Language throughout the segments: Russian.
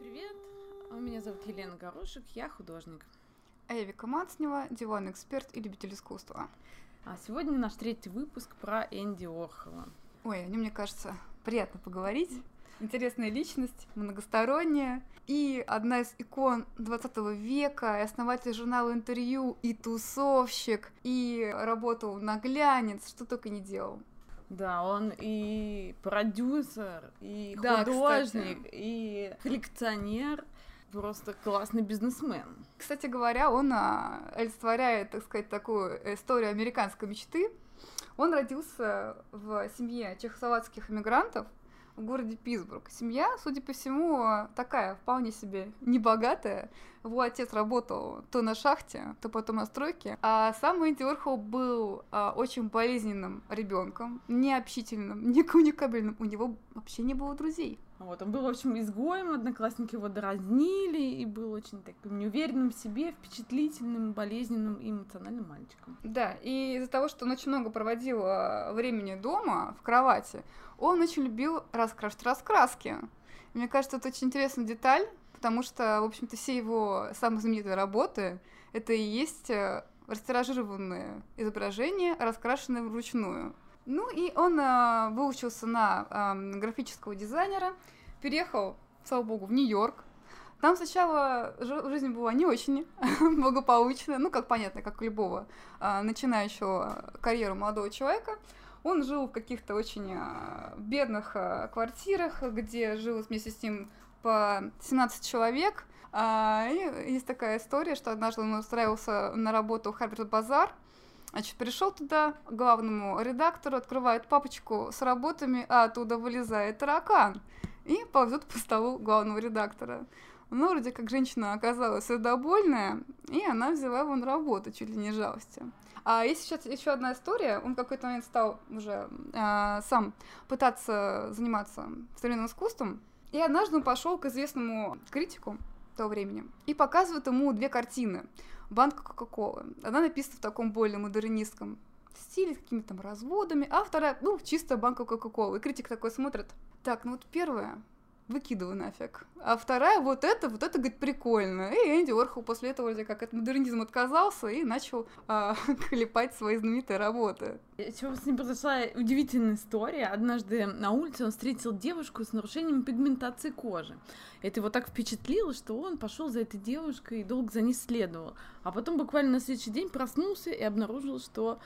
привет! Меня зовут Елена Горошек, я художник. А я Вика Мацнева, диванный эксперт и любитель искусства. А сегодня наш третий выпуск про Энди Орхола. Ой, о нем, мне кажется, приятно поговорить. Интересная личность, многосторонняя, и одна из икон 20 века, и основатель журнала «Интервью», и тусовщик, и работал на глянец, что только не делал. Да, он и продюсер, и Да, художник, кстати. и коллекционер, просто классный бизнесмен. Кстати говоря, он а, олицетворяет, так сказать, такую историю американской мечты. Он родился в семье чехословацких иммигрантов в городе Питтсбург. Семья, судя по всему, такая вполне себе небогатая. Его отец работал то на шахте, то потом на стройке. А сам Энди Орхол был а, очень болезненным ребенком, необщительным, не коммуникабельным. У него вообще не было друзей. Вот, он был, в общем, изгоем, одноклассники его дразнили, и был очень таким неуверенным в себе, впечатлительным, болезненным и эмоциональным мальчиком. Да, и из-за того, что он очень много проводил а, времени дома, в кровати, он очень любил раскрашивать раскраски. Мне кажется, это очень интересная деталь, потому что, в общем-то, все его самые знаменитые работы — это и есть э, растиражированные изображения, раскрашенные вручную. Ну и он а, выучился на а, графического дизайнера, переехал, слава богу, в Нью-Йорк. Там сначала жи- жизнь была не очень благополучная, ну, как понятно, как у любого а, начинающего карьеру молодого человека. Он жил в каких-то очень а, бедных а, квартирах, где жил вместе с ним по 17 человек. И есть такая история, что однажды он устраивался на работу в Харберт Базар, Значит, пришел туда главному редактору, открывает папочку с работами, а оттуда вылезает таракан и ползет по столу главного редактора. Ну, вроде как женщина оказалась сердобольная, и она взяла его на работу, чуть ли не жалости. А есть сейчас еще одна история. Он в какой-то момент стал уже а, сам пытаться заниматься современным искусством. И однажды он пошел к известному критику того времени и показывает ему две картины. Банка Кока-Колы. Она написана в таком более модернистском стиле, с какими-то там разводами, а вторая, ну, чистая банка Кока-Колы. И критик такой смотрит. Так, ну вот первая, выкидываю нафиг. А вторая, вот это, вот это, говорит, прикольно. И Энди Орхол после этого вроде как от модернизма отказался и начал а, клепать свои знаменитые работы. Еще с ним произошла удивительная история. Однажды на улице он встретил девушку с нарушением пигментации кожи. Это его так впечатлило, что он пошел за этой девушкой и долго за ней следовал. А потом буквально на следующий день проснулся и обнаружил, что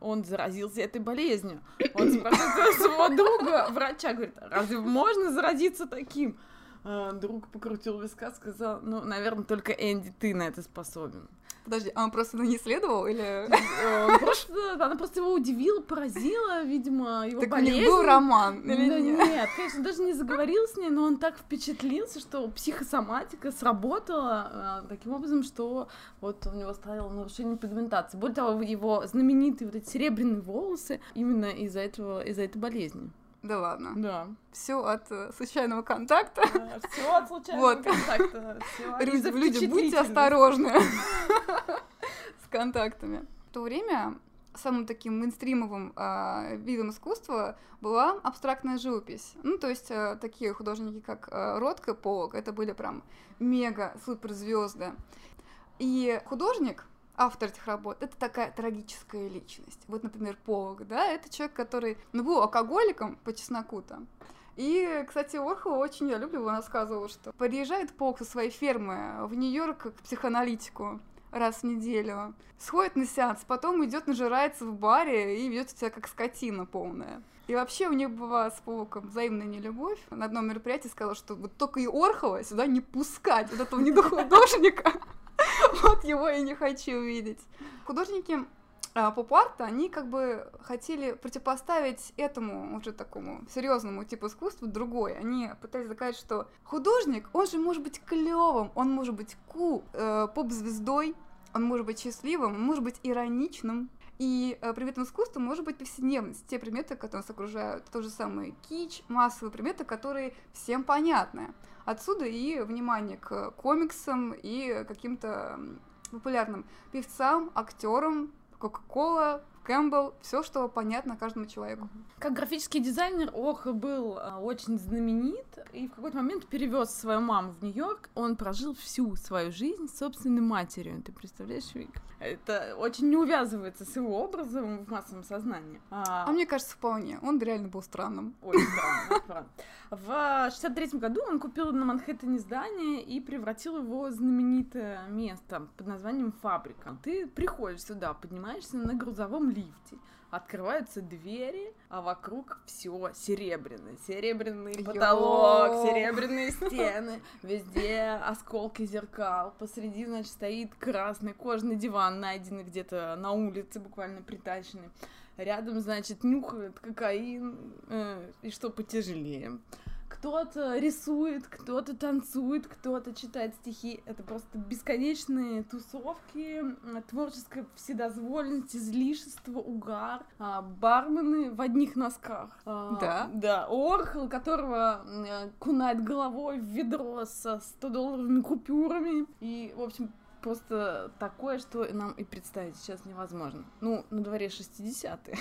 он заразился этой болезнью. Он спрашивает своего друга, врача, говорит, разве можно заразиться таким? А, Друг покрутил виска, сказал, ну, наверное, только Энди, ты на это способен. Подожди, а он просто на ней следовал или... Э, Просто, она просто его удивила, поразила, видимо, его Так у них болезнь. был роман или Да нет? нет, конечно, даже не заговорил с ней, но он так впечатлился, что психосоматика сработала э, таким образом, что вот у него стало нарушение пигментации. Более того, его знаменитые вот эти серебряные волосы именно из-за этого, из-за этой болезни. Да ладно. Да. Все от э, случайного контакта. Все от случайного Вот. контакта. всё Люди, будьте осторожны с контактами. В то время самым таким мейнстримовым а, видом искусства была абстрактная живопись. Ну, то есть а, такие художники, как а, Ротко и Полок, это были прям мега-суперзвезды. И художник, автор этих работ, это такая трагическая личность. Вот, например, Полок, да, это человек, который ну, был алкоголиком по чесноку-то. И, кстати, Орхол очень, я люблю, он рассказывал, что приезжает Полк со своей фермы в Нью-Йорк к психоаналитику раз в неделю, сходит на сеанс, потом идет нажирается в баре и ведет себя как скотина полная. И вообще у них была с Полоком взаимная нелюбовь. На одном мероприятии сказала, что вот только и Орхова сюда не пускать, вот этого недохудожника. Вот его я не хочу видеть. Художники а, поп-арта, они как бы хотели противопоставить этому уже такому серьезному типу искусства другой. Они пытались доказать, что художник, он же может быть клевым, он может быть кул, э, поп-звездой, он может быть счастливым, он может быть ироничным. И э, предметом искусства может быть повседневность, те предметы, которые нас окружают, то же самое кич, массовые предметы, которые всем понятны. Отсюда и внимание к комиксам и каким-то м, популярным певцам, актерам, Кока-кола, Кэмпбелл, все, что понятно каждому человеку. Как графический дизайнер Ох был а, очень знаменит и в какой-то момент перевез свою маму в Нью-Йорк. Он прожил всю свою жизнь с собственной матерью. Ты представляешь, Вик? Это очень не увязывается с его образом в массовом сознании. А, а мне кажется, вполне. Он реально был странным. Очень странным, В 63 году он купил на Манхэттене здание и превратил его в знаменитое место под названием «Фабрика». Ты приходишь сюда, поднимаешься на грузовом лифте, открываются двери, а вокруг все серебряное. Серебряный потолок, Йо! серебряные стены, везде осколки зеркал. Посреди, значит, стоит красный кожаный диван, найденный где-то на улице, буквально притащенный. Рядом, значит, нюхают кокаин э, и что потяжелее кто-то рисует, кто-то танцует, кто-то читает стихи. Это просто бесконечные тусовки, творческая вседозволенность, излишество, угар, а, бармены в одних носках. А, да? Да. Орхол, которого кунает головой в ведро со 100-долларовыми купюрами. И, в общем, просто такое, что нам и представить сейчас невозможно. Ну, на дворе 60-е.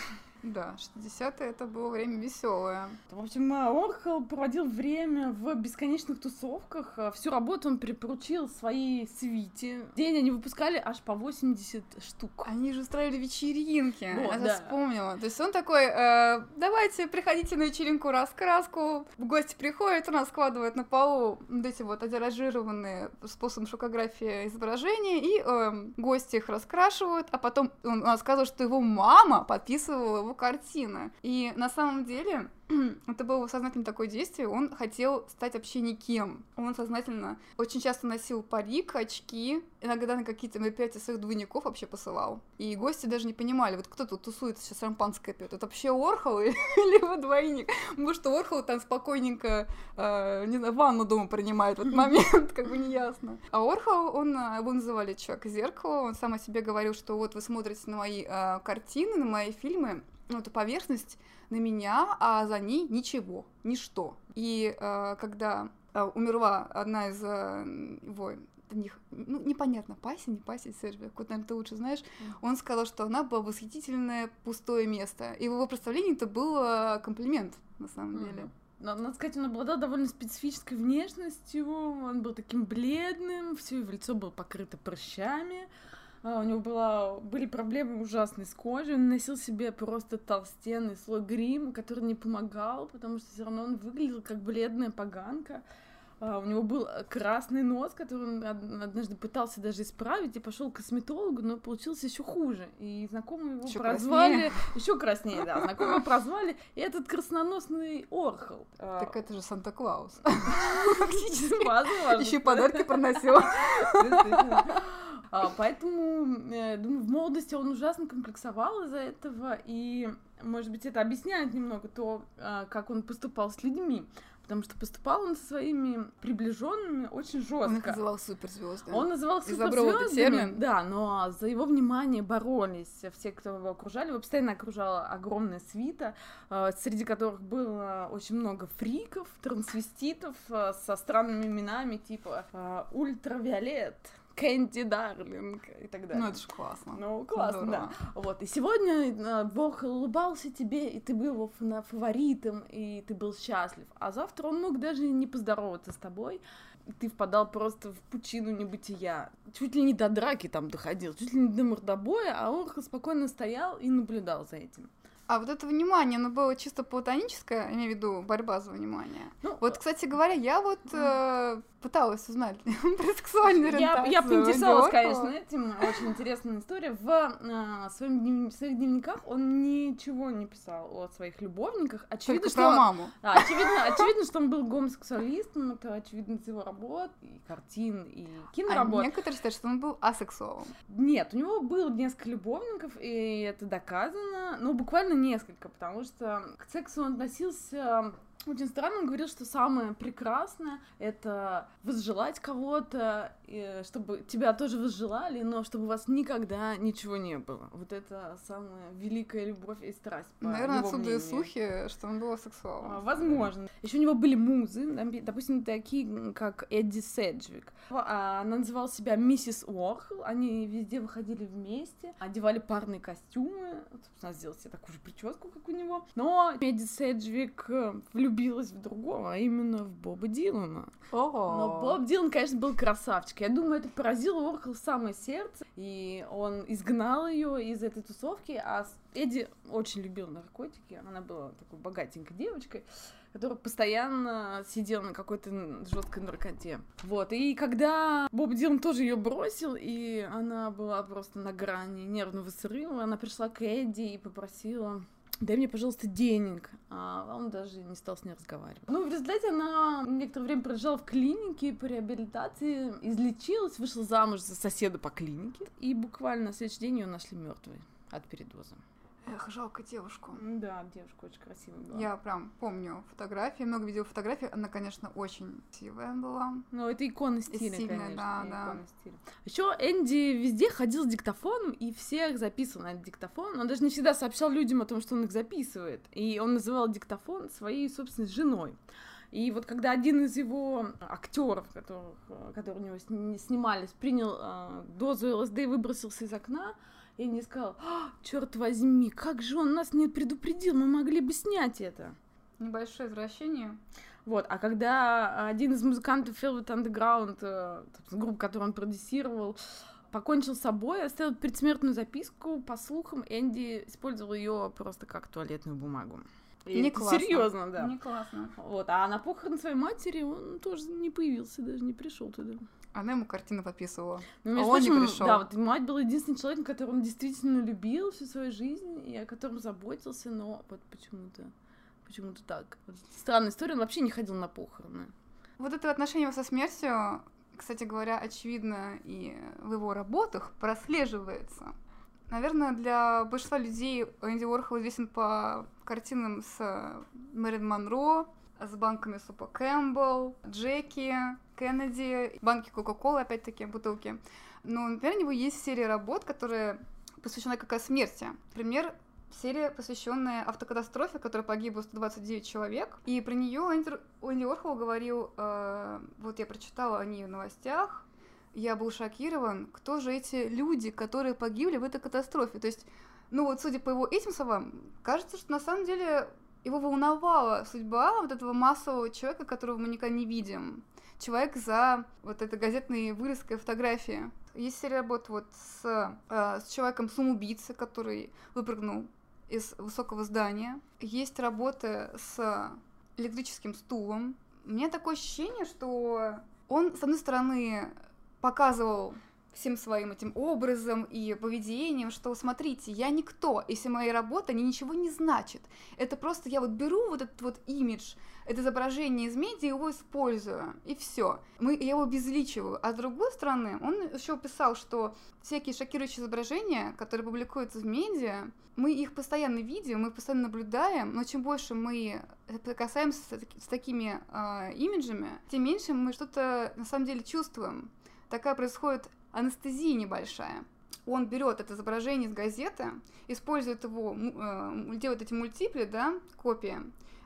Да, 60-е это было время веселое. В общем, Орхол проводил время в бесконечных тусовках. Всю работу он припоручил своей свите. День они выпускали аж по 80 штук. Они же устраивали вечеринки. Вот, Я да. вспомнила. То есть он такой, э, давайте, приходите на вечеринку раскраску. В гости приходят, у нас складывают на полу вот эти вот отиражированные способом шокографии изображения, и э, гости их раскрашивают, а потом он рассказывал, что его мама подписывала его картины. И на самом деле это было сознательно такое действие, он хотел стать вообще никем. Он сознательно очень часто носил парик, очки, иногда на какие-то мероприятия своих двойников вообще посылал. И гости даже не понимали, вот кто тут тусуется, сейчас шампанское пьет, это вообще Орхол или его двойник? Может, что Орхол там спокойненько, э, не знаю, ванну дома принимает в этот момент, как бы неясно. А Орхол, он, э, его называли человек-зеркало, он сам о себе говорил, что вот вы смотрите на мои э, картины, на мои фильмы, ну, эту поверхность на меня, а за ней ничего, ничто. И э, когда э, умерла одна из э, его них, ну, непонятно, Паси, не Паси, Сербия, куда, наверное, ты лучше знаешь, он сказал, что она была восхитительное пустое место. И в его представлении это был э, комплимент, на самом деле. Но, надо сказать, он обладал довольно специфической внешностью, он был таким бледным, все его лицо было покрыто прыщами, а, у него была, были проблемы ужасные с кожей, он носил себе просто толстенный слой грима, который не помогал, потому что все равно он выглядел как бледная поганка. А, у него был красный нос, который он однажды пытался даже исправить и пошел к косметологу, но получился еще хуже. И знакомые его ещё прозвали еще краснее, да. Знакомые прозвали этот красноносный Орхол. А, так это же Санта Клаус. Фактически, Еще подарки проносил. А, поэтому, э, думаю, в молодости он ужасно комплексовал из-за этого, и, может быть, это объясняет немного то, а, как он поступал с людьми потому что поступал он со своими приближенными очень жестко. Он их называл суперзвездами. Он называл суперзвездами, да, но за его внимание боролись все, кто его окружали. Его постоянно окружала огромная свита, а, среди которых было очень много фриков, трансвеститов со странными именами типа Ультравиолет, Кэнди Дарлинг и так далее. Ну, это же классно. Ну, классно, Здорово. да. Вот, и сегодня э, Бог улыбался тебе, и ты был его фаворитом, и ты был счастлив. А завтра он мог даже не поздороваться с тобой, и ты впадал просто в пучину небытия. Чуть ли не до драки там доходил, чуть ли не до мордобоя, а он спокойно стоял и наблюдал за этим. А вот это внимание, оно было чисто платоническое, имею в виду борьба за внимание. Ну, вот, кстати говоря, я вот э, пыталась узнать про сексуальную ориентацию. Я, я поинтересовалась, конечно, этим. Очень интересная история. В э, своем днев, своих дневниках он ничего не писал о своих любовниках. Очевидно, Только что про маму. Да, очевидно, очевидно, что он был гомосексуалистом. Это очевидно из его работ, и картин, и киноработ. А некоторые считают, что он был асексуалом. Нет, у него было несколько любовников, и это доказано. Ну, буквально несколько, потому что к сексу он относился очень странно, он говорил, что самое прекрасное — это возжелать кого-то, чтобы тебя тоже возжелали, но чтобы у вас никогда ничего не было. Вот это самая великая любовь и страсть. Наверное, отсюда мнению. и слухи, что он был сексуалом. А, Возможно. Еще у него были музы, допустим, такие, как Эдди Седжвик. А, Она называла себя миссис Уорхол. Они везде выходили вместе, одевали парные костюмы. Собственно, сделала себе такую же прическу, как у него. Но Эдди Седжвик э, влюбилась в другого, а именно в Боба Дилана. Но Боб Дилан, конечно, был красавчик. Я думаю, это поразило Уорхол в самое сердце, и он изгнал ее из этой тусовки, а Эдди очень любил наркотики. Она была такой богатенькой девочкой, которая постоянно сидела на какой-то жесткой наркоте. Вот. И когда Боб Дилан тоже ее бросил, и она была просто на грани нервного срыва, она пришла к Эдди и попросила дай мне, пожалуйста, денег. А он даже не стал с ней разговаривать. Ну, в результате она некоторое время пролежала в клинике по реабилитации, излечилась, вышла замуж за соседа по клинике, и буквально на следующий день ее нашли мертвой от передоза. Эх, жалко девушку. Да, девушка очень красивая была. Я прям помню фотографии, много видел фотографий. Она, конечно, очень красивая была. Ну, это икона стиля, Стильная, конечно. да, да. икона стиля. Еще Энди везде ходил с диктофоном и всех записывал на этот диктофон. Он даже не всегда сообщал людям о том, что он их записывает. И он называл диктофон своей собственной женой. И вот когда один из его актеров, которых, э, которые у него сни- снимались, принял э, дозу ЛСД и выбросился из окна, Энди сказал, черт возьми, как же он нас не предупредил, мы могли бы снять это. Небольшое извращение. Вот, а когда один из музыкантов Velvet Underground, э, группа, которую он продюсировал, покончил с собой, оставил предсмертную записку, по слухам, Энди использовал ее просто как туалетную бумагу. И Не классно. Серьезно, да. Не классно. Вот, а на похороны своей матери он тоже не появился, даже не пришел туда. Она ему картину подписывала. Ну, между А он не прочим, пришел. Да, вот мать была единственным человеком, которого он действительно любил всю свою жизнь и о котором заботился, но вот почему-то почему-то так. Вот странная история, он вообще не ходил на похороны. Вот это отношение со смертью, кстати говоря, очевидно и в его работах прослеживается. Наверное, для большинства людей Энди Уорхол известен по картинам с Мэрин Монро, с банками супа Кэмпбелл, Джеки, Кеннеди, банки Кока-Колы, опять-таки, бутылки. Но, например, у него есть серия работ, которая посвящена как раз смерти. Например, серия, посвященная автокатастрофе, в которой погибло 129 человек. И про нее Энди, Уорхол говорил, э, вот я прочитала о ней в новостях, я был шокирован, кто же эти люди, которые погибли в этой катастрофе. То есть, ну вот, судя по его этим словам, кажется, что на самом деле его волновала судьба вот этого массового человека, которого мы никогда не видим. Человек за вот этой газетной вырезкой фотографии. Есть серия работ вот с, э, с человеком самоубийцей, который выпрыгнул из высокого здания. Есть работы с электрическим стулом. У меня такое ощущение, что он, с одной стороны, показывал всем своим этим образом и поведением, что смотрите, я никто, если моя работа, они ничего не значит. Это просто я вот беру вот этот вот имидж, это изображение из медиа, его использую, и все. Мы, я его обезличиваю. А с другой стороны, он еще писал, что всякие шокирующие изображения, которые публикуются в медиа, мы их постоянно видим, мы постоянно наблюдаем, но чем больше мы касаемся с такими э, имиджами, тем меньше мы что-то на самом деле чувствуем. Такая происходит анестезия небольшая. Он берет это изображение из газеты, использует его, э, делает эти мультипли, да, копии,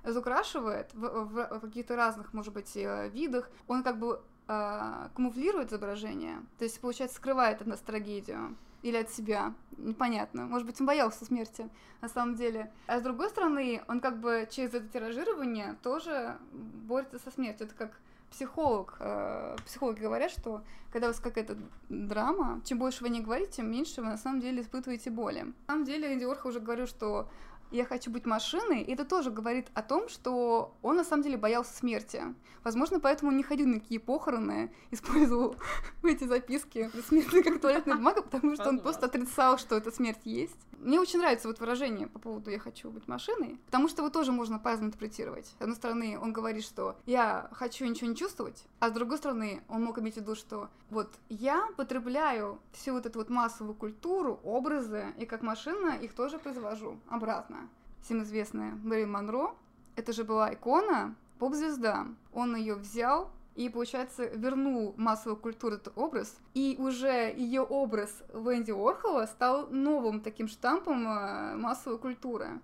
разукрашивает в, в- в каких-то разных, может быть, э, видах. Он как бы э, камуфлирует изображение, то есть, получается, скрывает от нас трагедию или от себя, непонятно. Может быть, он боялся смерти, на самом деле. А с другой стороны, он как бы через это тиражирование тоже борется со смертью. Это как психолог. э, Психологи говорят, что когда у вас какая-то драма, чем больше вы не говорите, тем меньше вы на самом деле испытываете боли. На самом деле, Энди Уорхол уже говорил, что я хочу быть машиной, и это тоже говорит о том, что он на самом деле боялся смерти. Возможно, поэтому он не ходил на такие похороны, использовал эти записки предсмертные как туалетная бумага, потому что он просто отрицал, что эта смерть есть. Мне очень нравится вот выражение по поводу «я хочу быть машиной», потому что его тоже можно по-разному интерпретировать. С одной стороны, он говорит, что «я хочу ничего не чувствовать», а с другой стороны, он мог иметь в виду, что вот я потребляю всю вот эту вот массовую культуру, образы, и как машина их тоже произвожу обратно. Всем известная Мэрилин Монро, это же была икона, поп-звезда. Он ее взял, и, получается, вернул массовую культуру этот образ, и уже ее образ Венди Орхола стал новым таким штампом э, массовой культуры.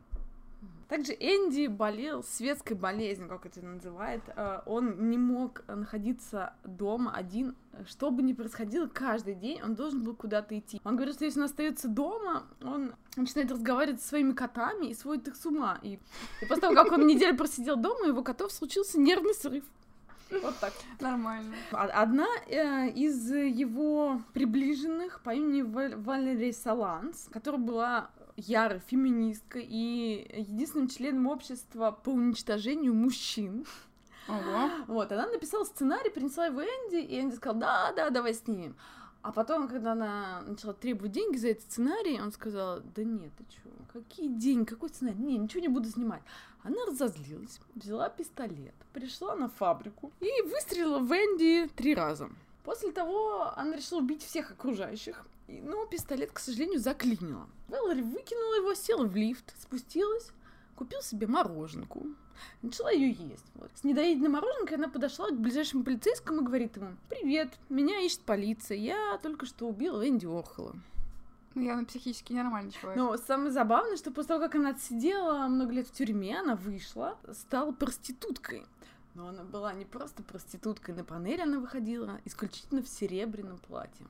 Также Энди болел светской болезнью, как это называют. Э, он не мог находиться дома один. Что бы ни происходило, каждый день он должен был куда-то идти. Он говорит, что если он остается дома, он начинает разговаривать со своими котами и сводит их с ума. И, и после того, как он неделю просидел дома, его котов случился нервный срыв. Вот так. Нормально. Одна э, из его приближенных по имени Валерий Саланс, которая была ярой феминисткой и единственным членом общества по уничтожению мужчин. Ого. Вот, она написала сценарий, принесла его Энди, и Энди сказал, да, да, давай снимем. А потом, когда она начала требовать деньги за этот сценарий, он сказал, да нет, ты чё, какие деньги, какой сценарий? Не, ничего не буду снимать. Она разозлилась, взяла пистолет, пришла на фабрику и выстрелила в Энди три раза. После того она решила убить всех окружающих, но пистолет, к сожалению, заклинила. Вэллори выкинула его, села в лифт, спустилась, купил себе мороженку, начала ее есть. Вот. С недоеденной мороженкой она подошла к ближайшему полицейскому и говорит ему, «Привет, меня ищет полиция, я только что убила Энди Орхола». Ну, явно психически ненормальный человек. Но самое забавное, что после того, как она отсидела много лет в тюрьме, она вышла, стала проституткой. Но она была не просто проституткой, на панели она выходила исключительно в серебряном платье.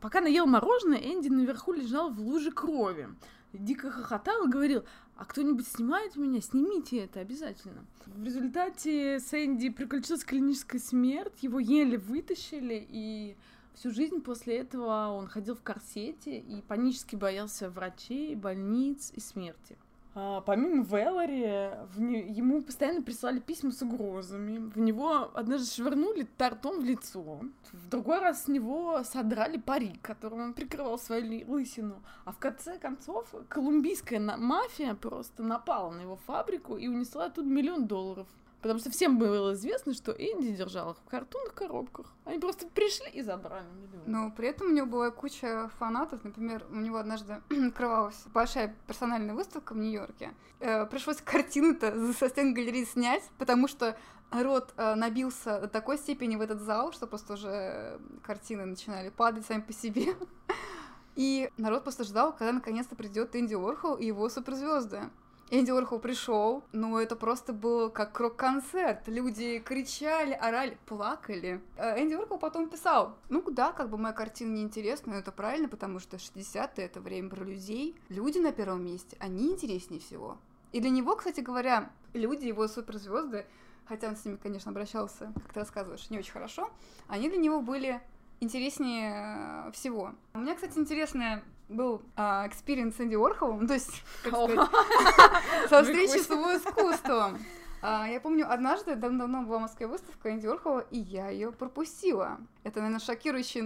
Пока она ела мороженое, Энди наверху лежал в луже крови. Дико хохотал и говорил, а кто-нибудь снимает меня? Снимите это обязательно. В результате с Энди приключилась клиническая смерть, его еле вытащили, и всю жизнь после этого он ходил в корсете и панически боялся врачей, больниц и смерти. А, помимо Вэллори, не... ему постоянно прислали письма с угрозами. В него однажды швырнули тортом в лицо. В другой раз с него содрали парик, которым он прикрывал свою лысину. А в конце концов колумбийская мафия просто напала на его фабрику и унесла оттуда миллион долларов. Потому что всем было известно, что Энди держал их в картонных коробках. Они просто пришли и забрали миллион. Но при этом у него была куча фанатов. Например, у него однажды открывалась большая персональная выставка в Нью-Йорке. Э, пришлось картину-то со стен галереи снять, потому что народ э, набился до такой степени в этот зал, что просто уже картины начинали падать сами по себе. И народ просто ждал, когда наконец-то придет Энди Уорхол и его суперзвезды. Энди Уорхол пришел, но это просто было как рок-концерт. Люди кричали, орали, плакали. Э, Энди Уорхол потом писал, ну да, как бы моя картина неинтересна, но это правильно, потому что 60-е это время про людей. Люди на первом месте, они интереснее всего. И для него, кстати говоря, люди, его суперзвезды, хотя он с ними, конечно, обращался, как ты рассказываешь, не очень хорошо, они для него были интереснее всего. У меня, кстати, интересная был experience э, Энди Уорхолом, то есть, как сказать, со встречи с его искусством. Э, я помню, однажды давно-давно была в Москве выставка Энди Уорхола, и я ее пропустила. Это, наверное, шокирующие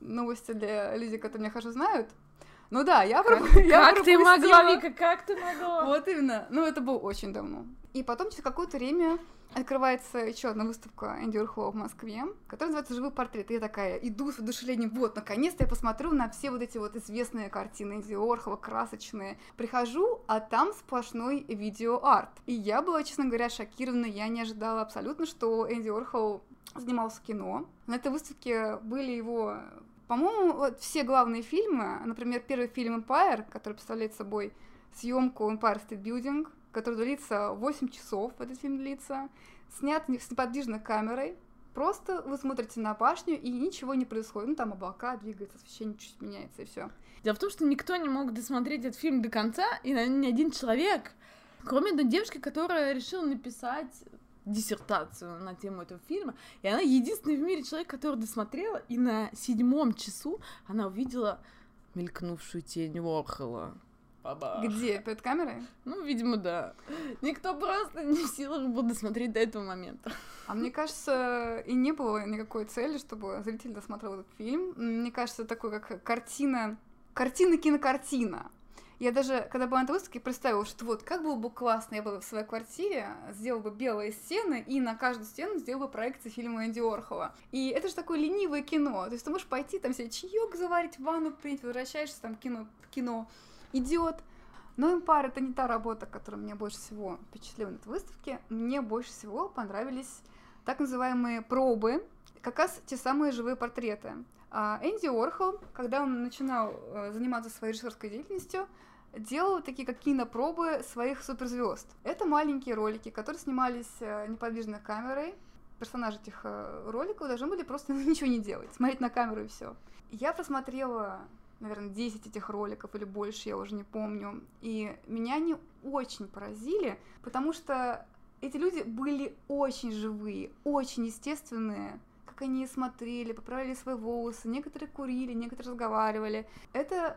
новости для людей, которые меня хорошо знают. Ну да, я, как, проп... я как ты могла, Вика, как ты могла? Вот именно. Ну, это было очень давно. И потом через какое-то время открывается еще одна выставка Энди Уорхола в Москве, которая называется «Живой портрет». И я такая иду с воодушевлением, вот, наконец-то я посмотрю на все вот эти вот известные картины Энди Уорхола, красочные. Прихожу, а там сплошной видеоарт. И я была, честно говоря, шокирована, я не ожидала абсолютно, что Энди Уорхол занимался кино. На этой выставке были его по-моему, вот все главные фильмы, например, первый фильм Empire, который представляет собой съемку Empire State Building, который длится 8 часов, этот фильм длится, снят с неподвижной камерой, просто вы смотрите на башню, и ничего не происходит. Ну, там облака двигаются, освещение чуть меняется, и все. Дело в том, что никто не мог досмотреть этот фильм до конца, и, ни один человек, кроме одной девушки, которая решила написать диссертацию на тему этого фильма, и она единственный в мире человек, который досмотрела, и на седьмом часу она увидела мелькнувшую тень Уорхола. Бабах. Где? Перед камерой? Ну, видимо, да. Никто просто не в силах был досмотреть до этого момента. А мне кажется, и не было никакой цели, чтобы зритель досмотрел этот фильм. Мне кажется, такой как картина, картина-кинокартина. Я даже, когда была на выставке, представила, что вот как было бы классно, я бы в своей квартире сделала бы белые стены, и на каждую стену сделала бы проекции фильма Энди Орхова. И это же такое ленивое кино. То есть ты можешь пойти, там себе чаек заварить, ванну принять, возвращаешься, там кино, кино идет. Но Empire это не та работа, которая меня больше всего впечатлила на этой выставке. Мне больше всего понравились так называемые пробы, как раз те самые живые портреты. А Энди Орхол, когда он начинал э, заниматься своей режиссерской деятельностью, делал такие как кинопробы своих суперзвезд. Это маленькие ролики, которые снимались э, неподвижной камерой. Персонажи этих э, роликов должны были просто ничего не делать, смотреть на камеру и все. Я просмотрела, наверное, 10 этих роликов или больше, я уже не помню. И меня они очень поразили, потому что эти люди были очень живые, очень естественные, как они смотрели, поправили свои волосы, некоторые курили, некоторые разговаривали. Это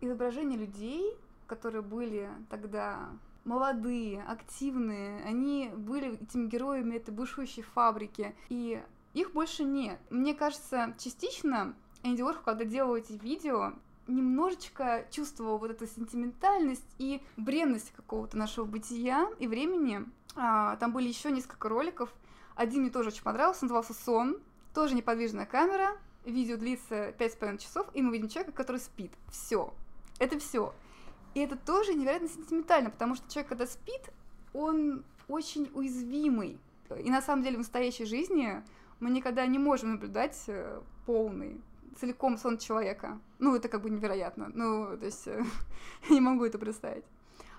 изображение людей, которые были тогда молодые, активные, они были этими героями этой бушующей фабрики, и их больше нет. Мне кажется, частично Энди Уорхол, когда делал эти видео, немножечко чувствовал вот эту сентиментальность и бренность какого-то нашего бытия и времени. А, там были еще несколько роликов. Один мне тоже очень понравился, назывался «Сон». Тоже неподвижная камера, видео длится 5,5 часов, и мы видим человека, который спит. Все. Это все. И это тоже невероятно сентиментально, потому что человек, когда спит, он очень уязвимый. И на самом деле в настоящей жизни мы никогда не можем наблюдать э, полный, целиком сон человека. Ну, это как бы невероятно. Ну, то есть я не могу это представить.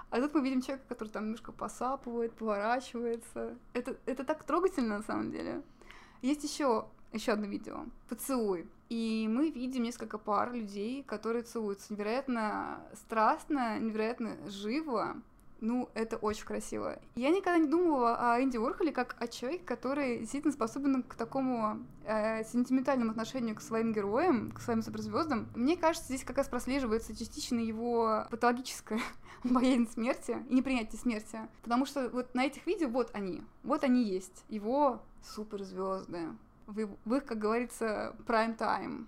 А тут мы видим человека, который там немножко посапывает, поворачивается. Это, это так трогательно на самом деле. Есть еще еще одно видео. Поцелуй. И мы видим несколько пар людей, которые целуются невероятно страстно, невероятно живо. Ну, это очень красиво. Я никогда не думала о Энди Уорхоле как о человеке, который действительно способен к такому э, сентиментальному отношению к своим героям, к своим суперзвездам. Мне кажется, здесь как раз прослеживается частично его патологическая боязнь смерти и непринятие смерти. Потому что вот на этих видео вот они, вот они есть, его суперзвезды в, в их, как говорится, time.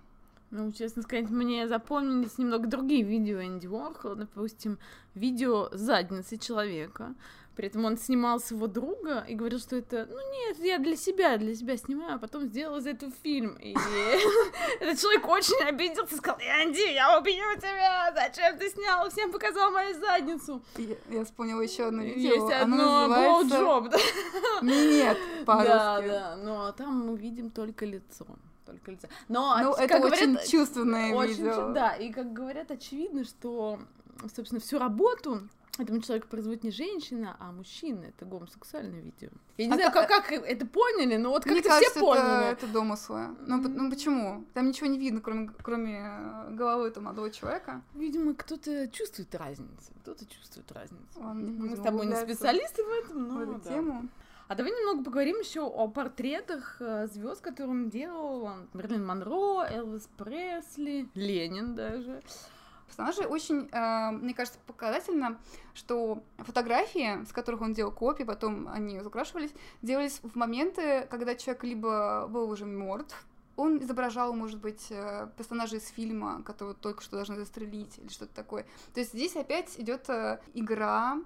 Ну, честно сказать, мне запомнились немного другие видео Энди Уорхола, допустим, видео задницы человека. При этом он снимал своего друга и говорил, что это, ну нет, я для себя, для себя снимаю, а потом сделал из этого фильм. И этот человек очень обиделся, сказал, Энди, я убью тебя, зачем ты снял, всем показал мою задницу. Я вспомнила еще одно видео. Есть одно blowjob, да? Нет, по-русски. Да, да, но там мы видим только лицо только лица. Но ну, это очень чувственное очень, видео. Да, и как говорят, очевидно, что, собственно, всю работу этому человеку производит не женщина, а мужчина. Это гомосексуальное видео. Я не а знаю, как, как это поняли, но вот как-то все это, поняли. это домыслы. Ну, ну почему? Там ничего не видно, кроме, кроме э, головы этого молодого человека. Видимо, кто-то чувствует разницу. Кто-то чувствует разницу. Мы с тобой не специалисты в этом, но в эту да. тему. А давай немного поговорим еще о портретах э, звезд, которые он делал. Мерлин Монро, Элвис Пресли, Ленин даже. Персонажи очень, э, мне кажется, показательно, что фотографии, с которых он делал копии, потом они закрашивались, делались в моменты, когда человек либо был уже мертв, он изображал, может быть, э, персонажей из фильма, которого только что должны застрелить или что-то такое. То есть здесь опять идет игра,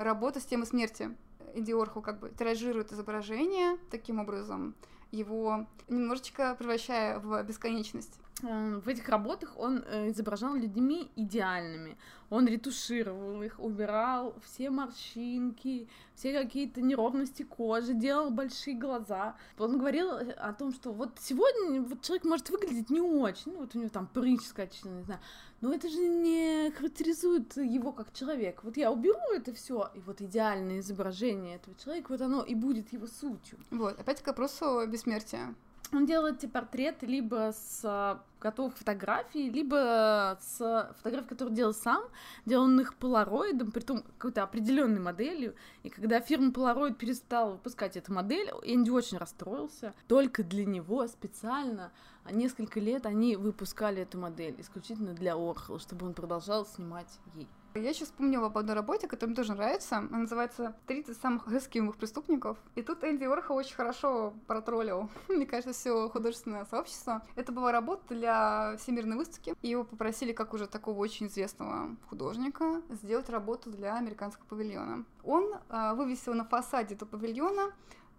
работа с темой смерти. Эдди Орхол как бы тиражирует изображение таким образом, его немножечко превращая в бесконечность. Эм, в этих работах он э, изображал людьми идеальными. Он ретушировал их, убирал все морщинки, все какие-то неровности кожи, делал большие глаза. Он говорил о том, что вот сегодня вот человек может выглядеть не очень, ну вот у него там прыщ скачет, не знаю, но это же не характеризует его как человек. Вот я уберу это все, и вот идеальное изображение этого человека, вот оно и будет его сутью. Вот, опять к вопросу бессмертия. Он делает эти портреты либо с а, готовых фотографий, либо с фотографий, которые делал сам, делал он их полароидом, притом какой-то определенной моделью. И когда фирма Polaroid перестала выпускать эту модель, Энди очень расстроился. Только для него специально несколько лет они выпускали эту модель исключительно для Орхола, чтобы он продолжал снимать ей. Я сейчас вспомнила об одной работе, которая мне тоже нравится. Она называется «30 самых разыскиваемых преступников». И тут Энди Орхол очень хорошо протроллил, мне кажется, все художественное сообщество. Это была работа для всемирной выставки. И его попросили, как уже такого очень известного художника, сделать работу для американского павильона. Он э, вывесил на фасаде этого павильона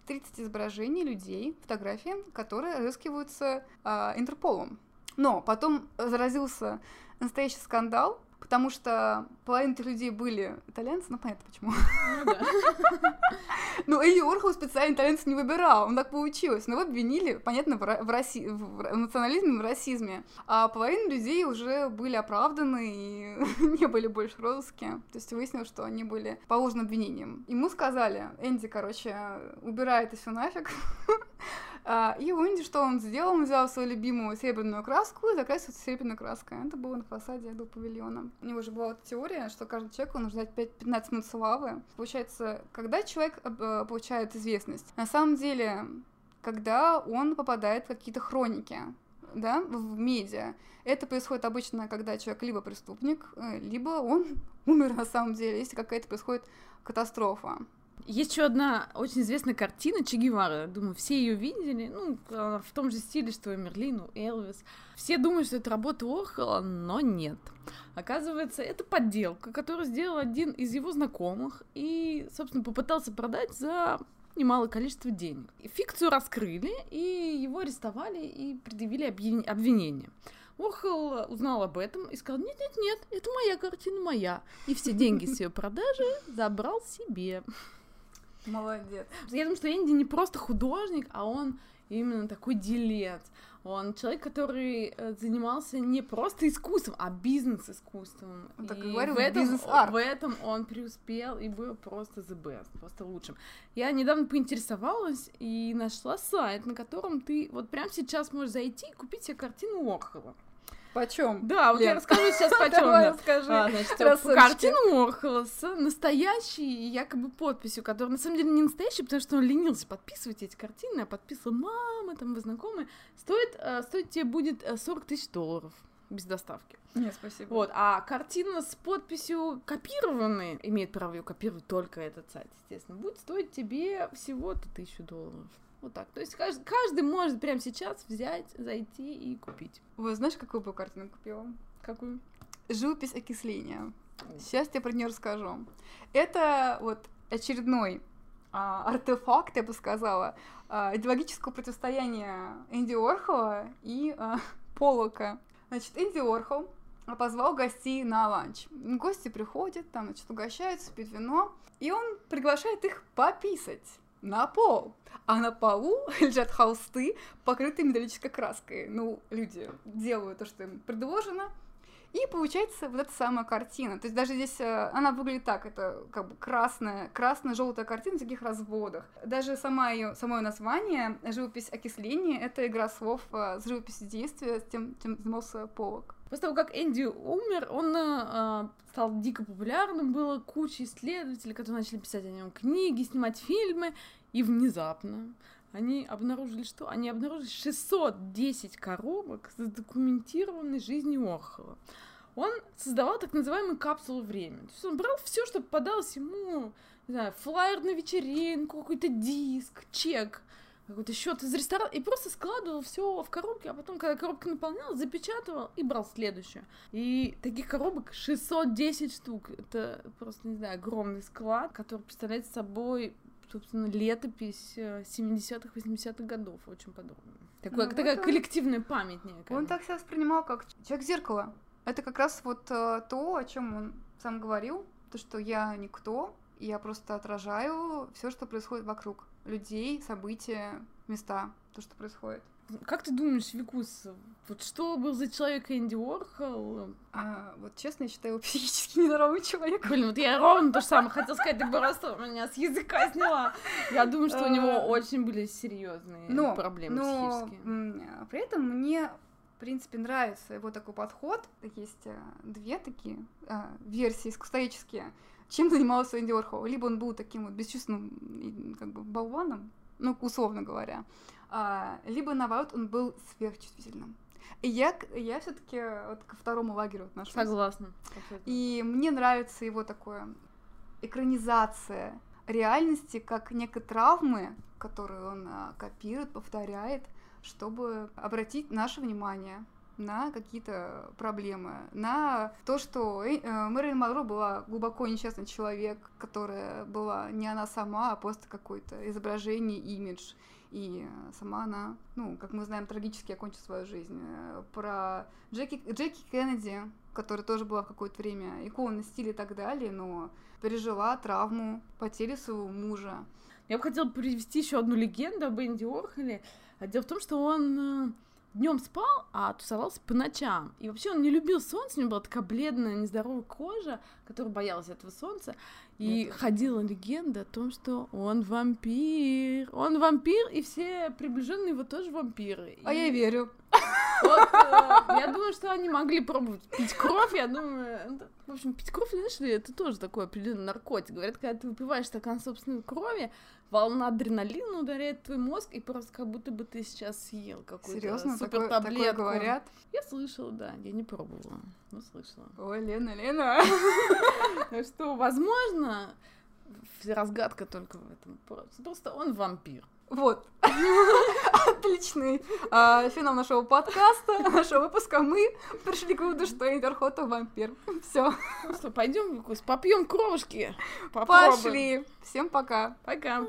30 изображений людей, фотографии, которые разыскиваются э, Интерполом. Но потом заразился настоящий скандал, потому что половина этих людей были итальянцы, ну понятно почему. Ну. Ну, Энди Уорхол специально итальянцев не выбирал, он так получилось. Но его обвинили, понятно, в, ра- в, раси- в национализме, в расизме. А половина людей уже были оправданы и не были больше в розыске. То есть выяснилось, что они были по ложным обвинениям. Ему сказали, Энди, короче, убирай это все нафиг. А, И у Энди что он сделал? Он взял свою любимую серебряную краску и закрасил серебряной краской. Это было на фасаде этого павильона. У него же была вот теория, что каждый человек он нужно ждать 5-15 минут славы. Получается, когда человек э, получает известность? На самом деле, когда он попадает в какие-то хроники, да, в медиа. Это происходит обычно, когда человек либо преступник, э, либо он умер на самом деле, если какая-то происходит катастрофа. Есть еще одна очень известная картина Че Гевара. Думаю, все ее видели. Ну, она в том же стиле, что и Мерлин, и Элвис. Все думают, что это работа Орхола, но нет. Оказывается, это подделка, которую сделал один из его знакомых и, собственно, попытался продать за немалое количество денег. Фикцию раскрыли, и его арестовали и предъявили обвин- обвинение. Орхол узнал об этом и сказал, нет-нет-нет, это моя картина, моя. И все деньги с ее продажи забрал себе. Молодец. Я думаю, что Энди не просто художник, а он именно такой делец. Он человек, который э, занимался не просто искусством, а бизнес-искусством. Так и и говорил, в этом, в этом он преуспел и был просто the best, просто лучшим. Я недавно поинтересовалась и нашла сайт, на котором ты вот прямо сейчас можешь зайти и купить себе картину Орхола. Почем? Да, вот я Лен, расскажу сейчас почем. Давай да. расскажи. А, значит, картину Орхола с настоящей якобы подписью, которая на самом деле не настоящая, потому что он ленился подписывать эти картины, а подписывала мама, там, вы знакомые. Стоит, э, стоить тебе будет э, 40 тысяч долларов без доставки. Нет, спасибо. Вот, а картина с подписью копированной, имеет право ее копировать только этот сайт, естественно, будет стоить тебе всего-то тысячу долларов. Вот так. То есть каждый, каждый может прямо сейчас взять, зайти и купить. Вы знаешь, какую бы картину купила? Какую? Живопись окисления. Сейчас я про нее расскажу. Это вот очередной а, артефакт, я бы сказала, а, идеологического противостояния Энди Орхола и а, Полока. Значит, Энди Орхол позвал гостей на ланч. Гости приходят, там, значит, угощаются, пьют вино, и он приглашает их пописать на пол. А на полу лежат холсты, покрытые металлической краской. Ну, люди делают то, что им предложено, и получается вот эта самая картина. То есть даже здесь э, она выглядит так, это как бы красная, красно-желтая картина в таких разводах. Даже сама ее, само её название, живопись окисления, это игра слов э, с живописью действия, с тем, чем занимался Полок. После того, как Энди умер, он э, стал дико популярным, было куча исследователей, которые начали писать о нем книги, снимать фильмы, и внезапно они обнаружили что? Они обнаружили 610 коробок с задокументированной жизнью Орхола. Он создавал так называемую капсулу времени. То есть он брал все, что попадалось ему, не знаю, флайер на вечеринку, какой-то диск, чек, какой-то счет из ресторана, и просто складывал все в коробки, а потом, когда коробка наполнялась, запечатывал и брал следующую. И таких коробок 610 штук. Это просто, не знаю, огромный склад, который представляет собой собственно, летопись э, 70-х, 80-х годов, очень подробно. Такое, Ну, такая это- коллективная память некая. Он так себя воспринимал, как человек-зеркало. Это как раз вот э, то, о чем он сам говорил, то, что я никто, я просто отражаю все, что происходит вокруг. Людей, события, места, то, что происходит. Как ты думаешь, Викус, вот что был за человек Энди Уорхол? А, вот честно, я считаю его психически нездоровым человеком. Блин, вот я ровно то же самое хотела сказать, ты просто меня с языка сняла. Я думаю, что у него Э, очень были серьезные Но, проблемы но психические. м, при этом мне, в принципе, нравится его такой подход. Есть э, две такие э, версии исторические. Чем занимался Энди Уорхол? Либо он был таким вот бесчувственным как бы болваном, ну, условно говоря, а, либо, наоборот, он был сверхчувствительным. И я, я все таки вот ко второму лагерю отношусь. Согласна. И мне нравится его такое экранизация реальности как некой травмы, которую он а, копирует, повторяет, чтобы обратить наше внимание на какие-то проблемы, на то, что э, Мэрилин Монро была глубоко несчастный человек, которая была не она сама, а просто какое-то изображение, имидж. И сама она, ну, как мы знаем, трагически окончила свою жизнь. Э, про Джеки, Джеки Кеннеди, которая тоже была в какое-то время иконой стиля и так далее, но пережила травму потери своего мужа. Я бы хотела привести еще одну легенду об Энди Орхоле. Дело в том, что он э, днем спал, а тусовался по ночам. И вообще он не любил солнце, у него была такая бледная, нездоровая кожа, которая боялась этого солнца. И Нет. ходила легенда о том, что он вампир. Он вампир, и все приближенные его тоже вампиры. А и... я верю. Вот, э, я думаю, что они могли пробовать пить кровь. Я думаю, в общем, пить кровь, знаешь ли, это тоже такой определенный наркотик. Говорят, когда ты выпиваешь стакан собственной крови, волна адреналина ударяет твой мозг, и просто как будто бы ты сейчас съел какую-то Серьезно? супер таблетку. Такое говорят? Я слышала, да, я не пробовала, но слышала. Ой, Лена, Лена. Что, возможно, разгадка только в этом. Просто он вампир. Вот. Отличный а, финал нашего подкаста, нашего выпуска. Мы пришли к выводу, что Интерхота вампир. Все. Что, пойдем попьем кровушки. Пошли. Всем пока. Пока.